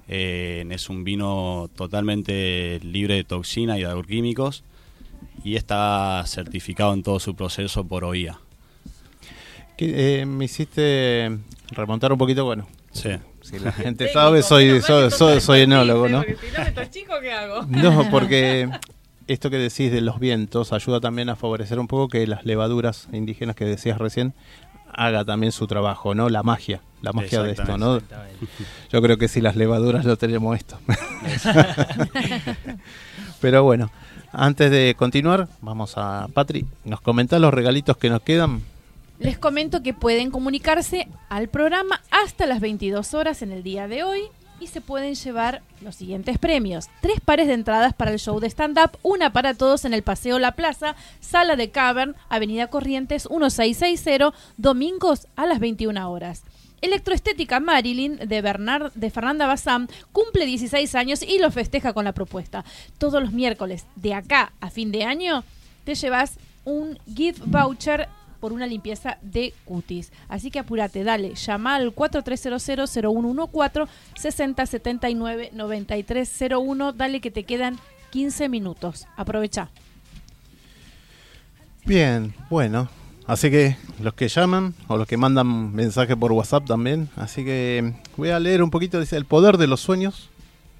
Eh, es un vino totalmente libre de toxina y de agroquímicos y está certificado en todo su proceso por OIA. Que, eh, me hiciste remontar un poquito, bueno, Sí. si la gente sabe, soy, soy, soy, soy enólogo, ¿no? chico, ¿qué hago? No, porque esto que decís de los vientos ayuda también a favorecer un poco que las levaduras indígenas que decías recién haga también su trabajo, ¿no? La magia, la magia de esto, ¿no? Yo creo que si las levaduras no tenemos esto. Pero bueno, antes de continuar, vamos a Patri, ¿nos comentás los regalitos que nos quedan? Les comento que pueden comunicarse al programa hasta las 22 horas en el día de hoy y se pueden llevar los siguientes premios. Tres pares de entradas para el show de stand-up, una para todos en el Paseo La Plaza, Sala de Cavern, Avenida Corrientes 1660, domingos a las 21 horas. Electroestética Marilyn de, Bernard, de Fernanda Bazán cumple 16 años y lo festeja con la propuesta. Todos los miércoles de acá a fin de año te llevas un gift voucher por una limpieza de cutis. Así que apúrate, dale, llama al 4300-0114 6079-9301, dale que te quedan 15 minutos. Aprovecha. Bien, bueno. Así que los que llaman o los que mandan mensaje por WhatsApp también. Así que voy a leer un poquito. Dice: El poder de los sueños.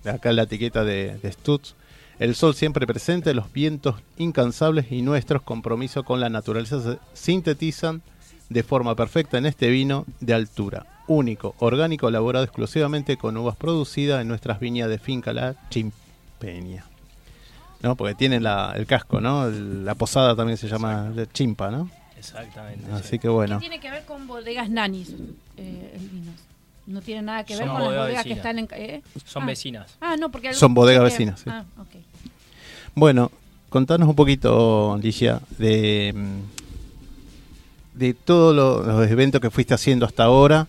Acá la etiqueta de, de Stutz. El sol siempre presente, los vientos incansables y nuestros compromisos con la naturaleza se sintetizan de forma perfecta en este vino de altura. Único, orgánico, elaborado exclusivamente con uvas producidas en nuestras viñas de finca La Chimpeña. ¿No? Porque tiene la- el casco, ¿no? El- La posada también se llama de Chimpa, ¿no? Exactamente. Así que bueno. ¿Qué tiene que ver con bodegas nanis eh, el vino? No tiene nada que ver Son con las bodegas que están en... ¿eh? Son Ah. vecinas. Ah, no, porque... Son bodegas que- vecinas, sí. Ah, ok. Bueno, contanos un poquito, Ligia, de, mm, de todos lo- los eventos que fuiste haciendo hasta ahora.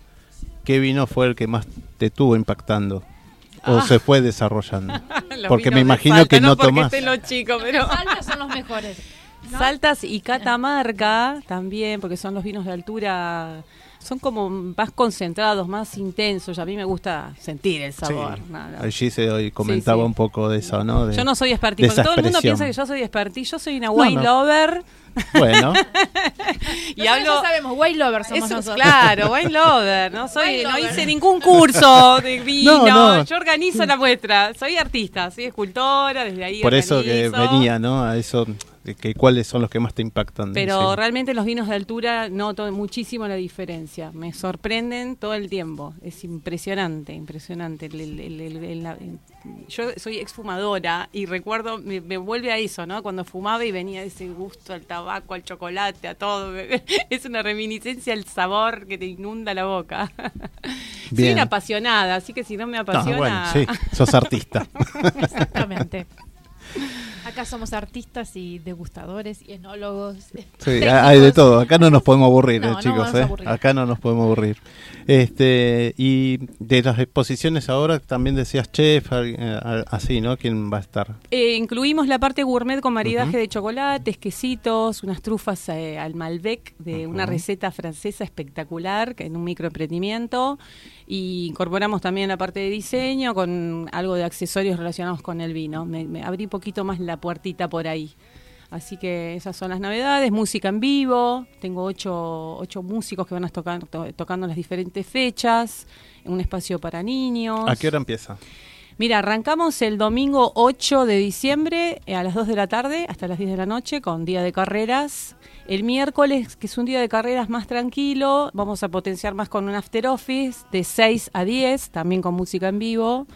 ¿Qué vino fue el que más te tuvo impactando? ¿O Ah. se fue desarrollando? Porque me imagino que no porque tomás. los chicos, pero... Los Saltas son los mejores. ¿no? Saltas y Catamarca también, porque son los vinos de altura, son como más concentrados, más intensos. y A mí me gusta sentir el sabor. Sí. no, no. Allí se hoy comentaba Sí, sí. un poco de eso, ¿no? De- Yo no soy porque esa todo el mundo piensa que yo soy expertise. Yo soy una wine no. lover Bueno, y Nosotros hablo... ya sabemos, way lovers somos Eso, nosotros. claro, wine lover, no soy, Wine no lover. hice ningún curso de vino, No, no. yo organizo la muestra, soy artista, soy escultora, desde ahí por eso que venía, ¿no? A eso, que cuáles son los que más te impactan. Pero realmente los vinos de altura noto muchísimo la diferencia. Me sorprenden todo el tiempo. Es impresionante, impresionante. El- la- yo soy exfumadora y recuerdo, me, me vuelve a eso, ¿no? Cuando fumaba y venía ese gusto al tabaco, al chocolate, a todo. Es una reminiscencia al sabor que te inunda la boca. Soy Bien. una apasionada, así que si no me Ah, apasiona... bueno, sí, sos artista. Exactamente. Acá somos artistas y degustadores y enólogos. Sí, técnicos. hay de todo. Acá no nos podemos aburrir, No, eh, no chicos. eh. aburrir. Acá no nos podemos aburrir. Este y de las exposiciones ahora también decías chef, eh, así, ¿no? ¿Quién va a estar? Eh, incluimos la parte gourmet con maridaje de chocolates, quesitos, unas trufas eh, al Malbec de una receta francesa espectacular que en un microemprendimiento y incorporamos también la parte de diseño con algo de accesorios relacionados con el vino. Me, me abrí un poquito más la puertita por ahí. Así que esas son las novedades, música en vivo, tengo ocho, ocho músicos que van a tocar to- tocando las diferentes fechas, un espacio para niños. ¿A qué hora empieza? Mira, arrancamos el domingo 8 de diciembre a las 2 de la tarde hasta las 10 de la noche con día de carreras. El miércoles, que es un día de carreras más tranquilo, vamos a potenciar más con un after office de 6 a 10, también con música en vivo.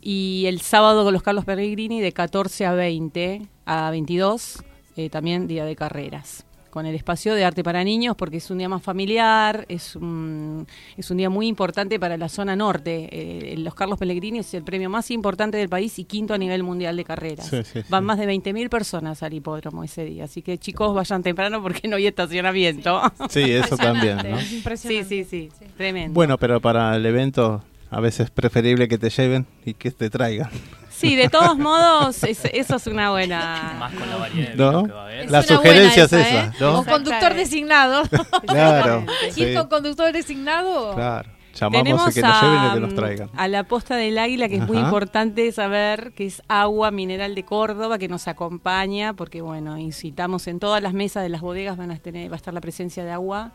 Y el sábado con los Carlos Pellegrini de 14 a 20 a 22, eh, también día de carreras. Con el espacio de arte para niños, porque es un día más familiar, es un, es un día muy importante para la zona norte. Eh, los Carlos Pellegrini es el premio más importante del país y quinto a nivel mundial de carreras. Sí, sí, Van sí. más de 20.000 personas al hipódromo ese día. Así que chicos, vayan temprano porque no hay estacionamiento. Sí, eso también, ¿no? Es Sí, sí, sí, tremendo. Bueno, pero para el evento a veces es preferible que te lleven y que te traigan. Sí, de todos modos, es- eso es una buena... Más con la variedad de ¿No? vinos que va a haber. Es La sugerencia es esa, esa, ¿eh? conductor designado. Claro. Ir con conductor designado. claro. Llamamos Tenemos a que nos lleven y que nos traigan. a la posta del águila, que es muy importante saber que es agua mineral de Córdoba, que nos acompaña, porque bueno, incitamos en todas las mesas de las bodegas van a tener, va a estar la presencia de agua.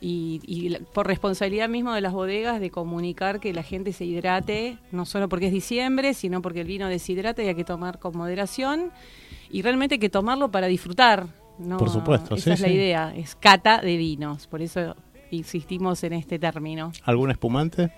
Y, y por responsabilidad mismo de las bodegas de comunicar que la gente se hidrate, no solo porque es diciembre, sino porque el vino deshidrata y hay que tomar con moderación. Y realmente hay que tomarlo para disfrutar. ¿no? Por supuesto, Esa sí, es la sí. idea, es cata de vinos. Por eso insistimos en este término. ¿Algún espumante?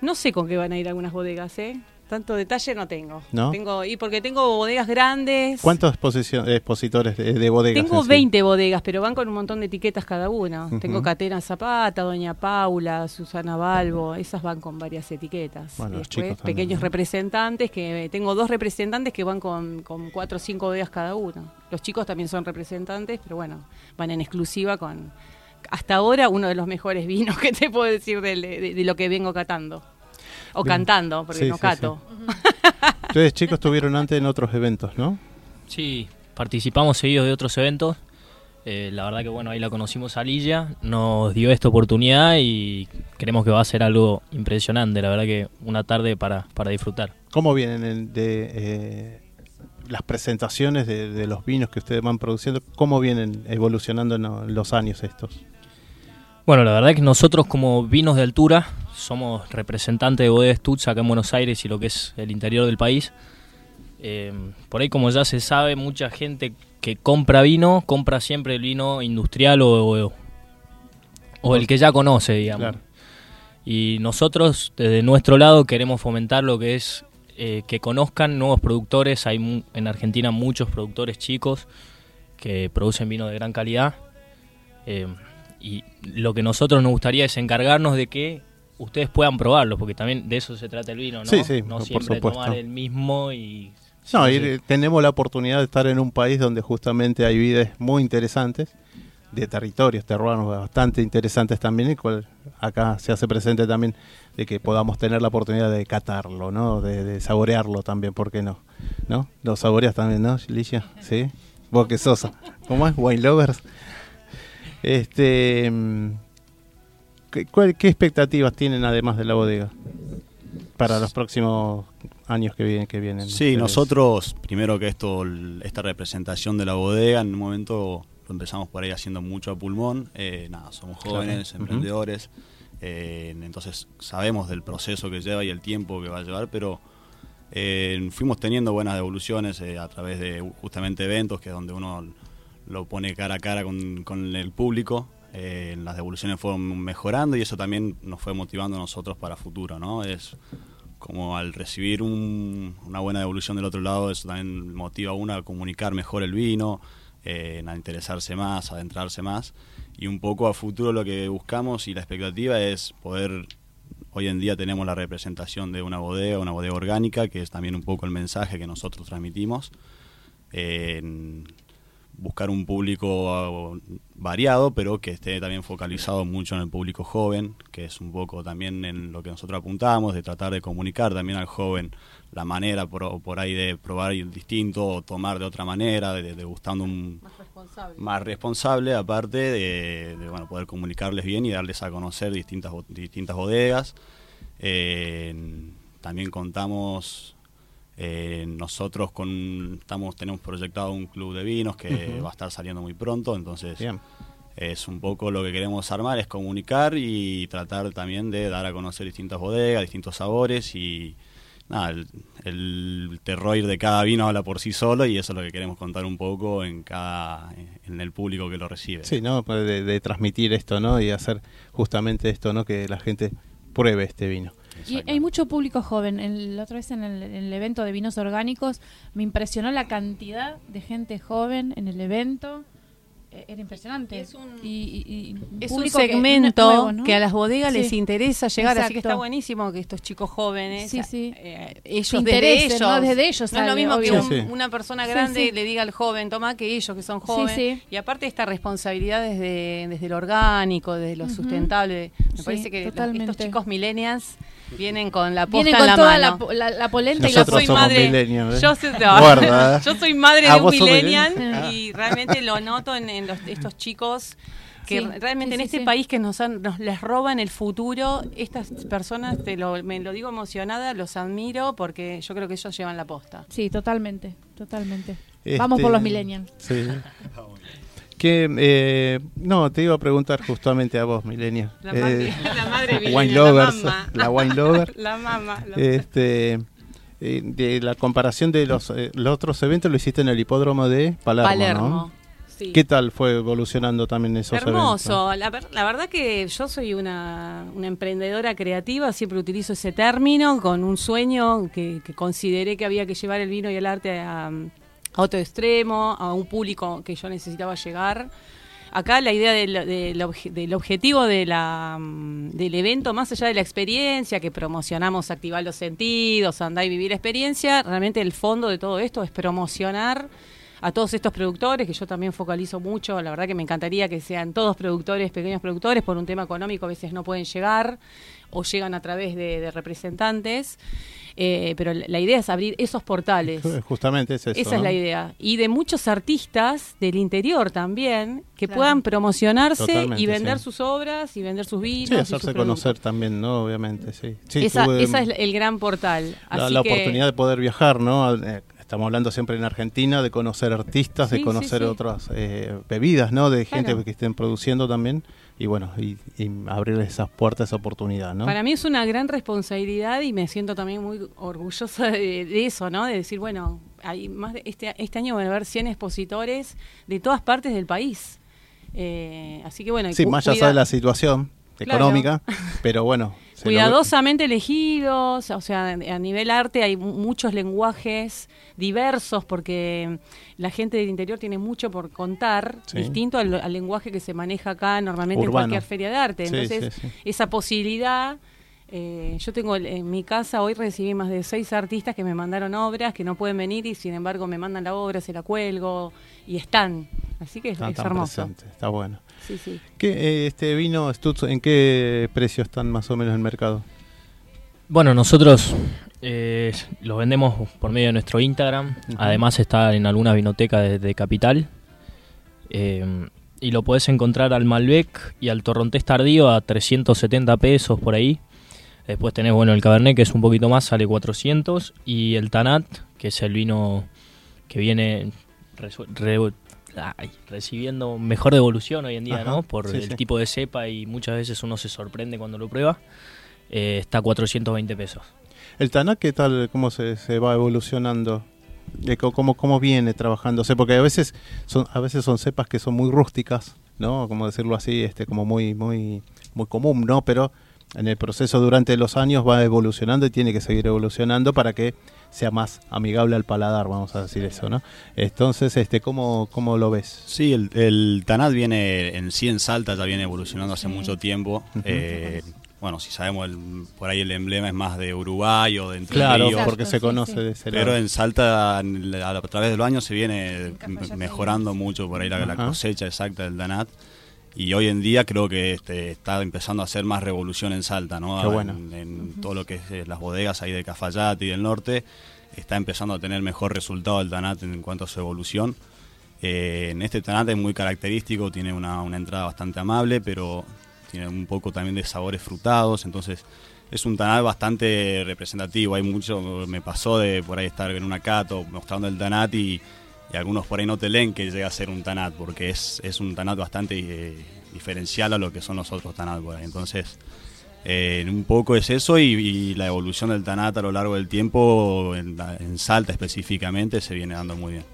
No sé con qué van a ir algunas bodegas, ¿eh? Tanto detalle no tengo. ¿No? Tengo y porque tengo bodegas grandes. ¿Cuántos expositores de, de bodegas? Tengo en sí? 20 bodegas, pero van con un montón de etiquetas cada una. Tengo Catena Zapata, Doña Paula, Susana Balbo, esas van con varias etiquetas. Bueno, Y los después, chicos también, pequeños ¿no? representantes, que tengo dos representantes que van con, con cuatro o cinco bodegas cada uno. Los chicos también son representantes, pero bueno, van en exclusiva con, hasta ahora, uno de los mejores vinos que te puedo decir de lo que vengo catando. O Bien. cantando, porque Sí, no sí, cato. Ustedes chicos estuvieron antes en otros eventos, ¿no? Sí, participamos seguidos de otros eventos. Eh, la verdad que bueno, ahí la conocimos a Lilia, nos dio esta oportunidad y creemos que va a ser algo impresionante, la verdad que una tarde para, para disfrutar. ¿Cómo vienen el- de eh, las presentaciones de, de los vinos que ustedes van produciendo? ¿Cómo vienen evolucionando en los años estos? Bueno, la verdad que nosotros como vinos de altura somos representantes de Bodega Stutz acá en Buenos Aires y lo que es el interior del país. Eh, por ahí, como ya se sabe, mucha gente que compra vino, compra siempre el vino industrial o, o- o el que ya conoce, digamos. Claro. Y nosotros, desde nuestro lado, queremos fomentar lo que es eh, que conozcan nuevos productores. Hay en Argentina muchos productores chicos que producen vino de gran calidad. Eh, y lo que nosotros nos gustaría es encargarnos de que ustedes puedan probarlo, porque también de eso se trata el vino, ¿no? Sí, sí, no por siempre supuesto. tomar el mismo y... No, sí, y, sí. tenemos la oportunidad de estar en un país donde justamente hay vides muy interesantes, de territorios terruanos bastante interesantes también, y cual acá se hace presente también de que podamos tener la oportunidad de catarlo, ¿no? De, de saborearlo también, ¿por qué no? ¿No? Lo saboreas también, ¿no, Licia? ¿Sí? Vos que sos, ¿cómo es? Wine lovers. Este, mm, ¿qué, cuál- qué expectativas tienen además de la bodega para los próximos años que vienen? Que vienen Sí, ustedes? nosotros, primero que esto, esta representación de la bodega, en un momento lo empezamos por ahí haciendo mucho a pulmón. Eh, nada, somos Claro. jóvenes, emprendedores, eh, entonces sabemos del proceso que lleva y el tiempo que va a llevar, pero eh, fuimos teniendo buenas devoluciones eh, a través de justamente eventos, que es donde uno lo pone cara a cara con, con el público. Eh, las devoluciones fueron mejorando y eso también nos fue motivando a nosotros para futuro, ¿no? Es como al recibir un- una buena devolución del otro lado, eso también motiva a uno a comunicar mejor el vino, eh, a interesarse más, a adentrarse más. Y un poco a futuro lo que buscamos y la expectativa es poder, hoy en día tenemos la representación de una bodega, una bodega orgánica, que es también un poco el mensaje que nosotros transmitimos. En buscar un público variado, pero que esté también focalizado mucho en el público joven, que es un poco también en lo que nosotros apuntamos, de tratar de comunicar también al joven la manera por, por ahí de probar distinto o tomar de otra manera, de, de gustando un Más responsable. más responsable, aparte de, de, bueno, poder comunicarles bien y darles a conocer distintas, distintas bodegas. Eh, también contamos eh, nosotros con estamos tenemos proyectado un club de vinos que va a estar saliendo muy pronto, entonces Bien. es un poco lo que queremos armar, es comunicar y tratar también de dar a conocer distintas bodegas, distintos sabores y nada, el, el terroir de cada vino habla por sí solo y eso es lo que queremos contar un poco en cada en el público que lo recibe. Sí, ¿no? De, de transmitir esto, ¿no? Y hacer justamente esto, ¿no? Que la gente pruebe este vino. Y hay mucho público joven. El- La otra vez en el, en el evento de vinos orgánicos me impresionó la cantidad de gente joven en el evento. Eh, Era impresionante. Es un- Y- y- y Es un público que- segmento que, nuevo, ¿no? a las bodegas les interesa llegar, así que Exacto. está buenísimo que estos chicos jóvenes, Sí, sí. eh, ellos desde ellos, ¿no? Desde ellos no es lo mismo que un- Sí, sí. una persona grande sí. le diga al joven, toma que ellos que son jóvenes, sí. y aparte esta responsabilidad desde, desde lo orgánico, desde lo sustentable, me Sí, parece que los- estos chicos millennials vienen con la posta Vienen en con la toda mano. la, la, la polenta y la soy madre, ¿eh? yo soy, no, Guarda, ¿eh? yo soy madre Ah, de un ¿vos sos millennial millennial? y realmente lo noto en, en los- estos chicos que Sí, realmente sí, en este sí. país que nos, han- nos les roban el futuro, estas personas, te lo, me lo digo emocionada, los admiro porque yo creo que ellos llevan la posta. Sí, totalmente, totalmente. Este, Vamos por los millennials. Sí. Que, eh, no, te iba a preguntar justamente a vos, Milenia. La, madre- la madre wine lovers, la mamá. la wine lover. La mamá. la- Este, eh, de la comparación de los, eh, los otros eventos lo hiciste en el hipódromo de Palermo, Palermo. ¿no? sí. ¿Qué tal fue evolucionando también esos Hermoso. La, ver- la verdad que yo soy una, una emprendedora creativa, siempre utilizo ese término con un sueño que, que consideré que había que llevar el vino y el arte a, a otro extremo, a un público que yo necesitaba llegar. Acá la idea del, del del objetivo de la, mm, del evento, más allá de la experiencia, que promocionamos activar los sentidos, andar y vivir la experiencia, realmente el fondo de todo esto es promocionar a todos estos productores, que yo también focalizo mucho, la verdad que me encantaría que sean todos productores, pequeños productores, por un tema económico a veces no pueden llegar o llegan a través de representantes, eh, pero la idea es abrir esos portales. Justamente es eso. Esa es la idea. Y de muchos artistas del interior también, que Claro. puedan promocionarse Totalmente, y vender sí. sus obras y vender sus vinos. Sí, y hacerse sus conocer productos. también, ¿no? Obviamente, sí. Sí, esa, tuve, esa es el gran portal. la, Así la que- oportunidad de poder viajar, ¿no? Eh, Estamos hablando siempre en Argentina de conocer artistas, Sí, de sí, conocer sí. otras eh, bebidas, ¿no? De gente Claro. que estén produciendo también y bueno, y, y abrir esas puertas, esa oportunidad, ¿no? Para mí es una gran responsabilidad y me siento también muy orgullosa de, de eso, ¿no? De decir, bueno, hay más de, este, este año van a haber 100 expositores de todas partes del país. Eh, así que bueno, sí, más allá de la situación Claro. económica, pero bueno. Se lo- cuidadosamente elegidos, o sea, a nivel arte hay mu- muchos lenguajes diversos porque la gente del interior tiene mucho por contar, Sí. distinto al, al lenguaje que se maneja acá normalmente Urbano. en cualquier feria de arte. Sí, Entonces, sí, esa posibilidad, eh, yo tengo en mi casa, hoy recibí más de seis artistas que me mandaron obras, que no pueden venir y sin embargo me mandan la obra, se la cuelgo y están. Así que es, Están es tan hermoso. está bueno. Sí, sí. ¿Qué, eh, este vino Stutz, en qué precio están más o menos en el mercado? Bueno, nosotros eh, los vendemos por medio de nuestro Instagram. Además está en alguna vinoteca de, de Capital. Eh, y lo podés encontrar al Malbec y al Torrontés Tardío a 370 pesos por ahí. Después tenés, bueno, el Cabernet que es un poquito más, sale 400. Y el Tanat, que es el vino que viene re- ay, recibiendo mejor devolución hoy en día, Ajá, ¿no? Por sí, el sí. tipo de cepa y muchas veces uno se sorprende cuando lo prueba. Eh, está a 420 pesos. ¿El Tanat qué tal, cómo se, se va evolucionando? De co- ¿Cómo, ¿Cómo viene trabajándose? Porque a veces son a veces son cepas que son muy rústicas, ¿no? Como decirlo así, este como muy muy muy común, ¿no? Pero en el proceso durante los años va evolucionando y tiene que seguir evolucionando para que sea más amigable al paladar, vamos a decir eso, ¿no? Entonces, este ¿cómo, cómo lo ves? Sí, el, el Tanat viene en sí en Salta, ya viene evolucionando hace mucho tiempo. Ujú. Eh, bueno, si sabemos, el- por ahí el emblema es más de Uruguay o de Entre Claro, Ríos. porque se sí, conoce sí. de ese Pero lado. en Salta, en la- a través de los años, se viene mejorando mucho por ahí la, la cosecha exacta del Tanat. Y hoy en día creo que este, está empezando a hacer más revolución en Salta, ¿no? Qué bueno. En, en todo lo que es eh, las bodegas ahí de Cafayate y del norte, está empezando a tener mejor resultado el Tanat en cuanto a su evolución. Eh, en este Tanat es muy característico, tiene una, una entrada bastante amable, pero tiene un poco también de sabores frutados, entonces es un Tanat bastante representativo. Hay mucho, me pasó de por ahí estar en una cato mostrando el Tanat y, y algunos por ahí no te leen que llega a ser un Tanat, porque es, es un Tanat bastante eh, diferencial a lo que son los otros Tanat por ahí. Entonces, eh, un poco es eso y, la evolución del Tanat a lo largo del tiempo, en, en Salta específicamente, se viene dando muy bien.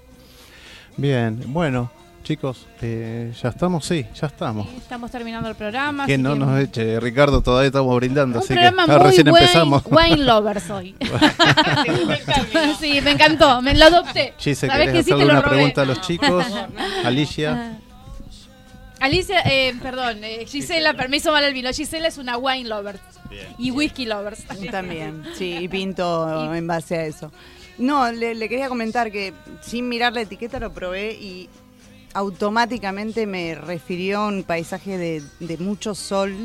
Bien, bueno, chicos, eh, ya estamos, sí, ya estamos. Estamos terminando el programa. Que no que- nos eche, Ricardo, todavía estamos brindando, Un así que programa ah, muy recién wine, empezamos. wine lovers hoy. sí, me encantó, me lo adopté. Gise, ¿Sabés ¿querés que sí te hacerle lo una robé? pregunta a los chicos? Alicia, Ah. Alicia, eh, perdón, eh, Gisela, permiso mal el vino. Gisela es una wine lover y whisky lovers. También, sí, y pinto en base a eso. No, le, le quería comentar que sin mirar la etiqueta lo probé y automáticamente me refirió a un paisaje de, mucho sol,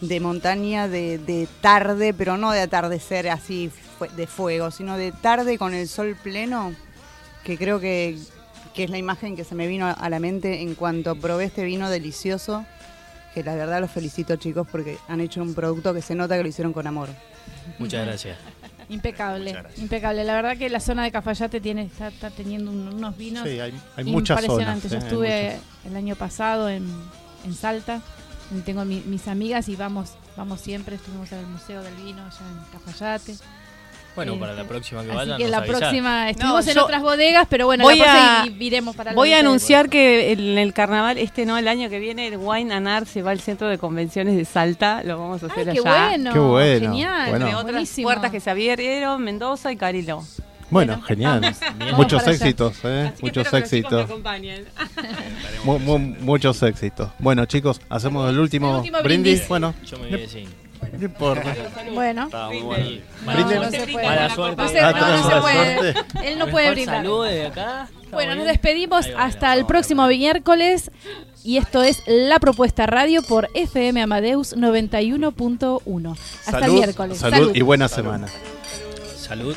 de montaña, de, de tarde, pero no de atardecer así de fuego, sino de tarde con el sol pleno, que creo que, que es la imagen que se me vino a la mente en cuanto probé este vino delicioso, que la verdad los felicito chicos porque han hecho un producto que se nota que lo hicieron con amor. Muchas gracias. Impecable, impecable. La verdad que la zona de Cafayate tiene está, está teniendo un- unos vinos sí, hay, hay muchas zonas. impresionantes. Yo eh, estuve muchas. el año pasado en, en Salta, donde tengo mi- mis amigas y vamos vamos siempre. Estuvimos en el Museo del Vino allá en Cafayate. Bueno, para la próxima que Así vayan, que nos la avisás. próxima estuvimos en yo otras bodegas, pero bueno, voy la próxima a- i- iremos para Voy a anunciar que en el carnaval, este no, el año que viene, el Wine and Art se va al centro de convenciones de Salta. Lo vamos a hacer Ay, qué allá. bueno, Qué bueno, genial, bueno. Entre otras buenísimo. puertas que se abrieron, Mendoza y Carilo. Bueno, Bueno, genial. Muchos éxitos, eh, Así que muchos que éxitos. muchos éxitos. Bueno, chicos, hacemos el último, El último brindis. brindis. Bueno, Yo me voy. No importa. Bueno. Estaba muy bueno. Brinde. No se puede. Mala suerte. No se, no, no se puede. Él no puede brindar. Salude de acá. Bueno, nos despedimos hasta el próximo miércoles. Y esto es La Propuesta Radio por FM Amadeus 91.1. Hasta el Salud, miércoles. salud y buena semana. Salud.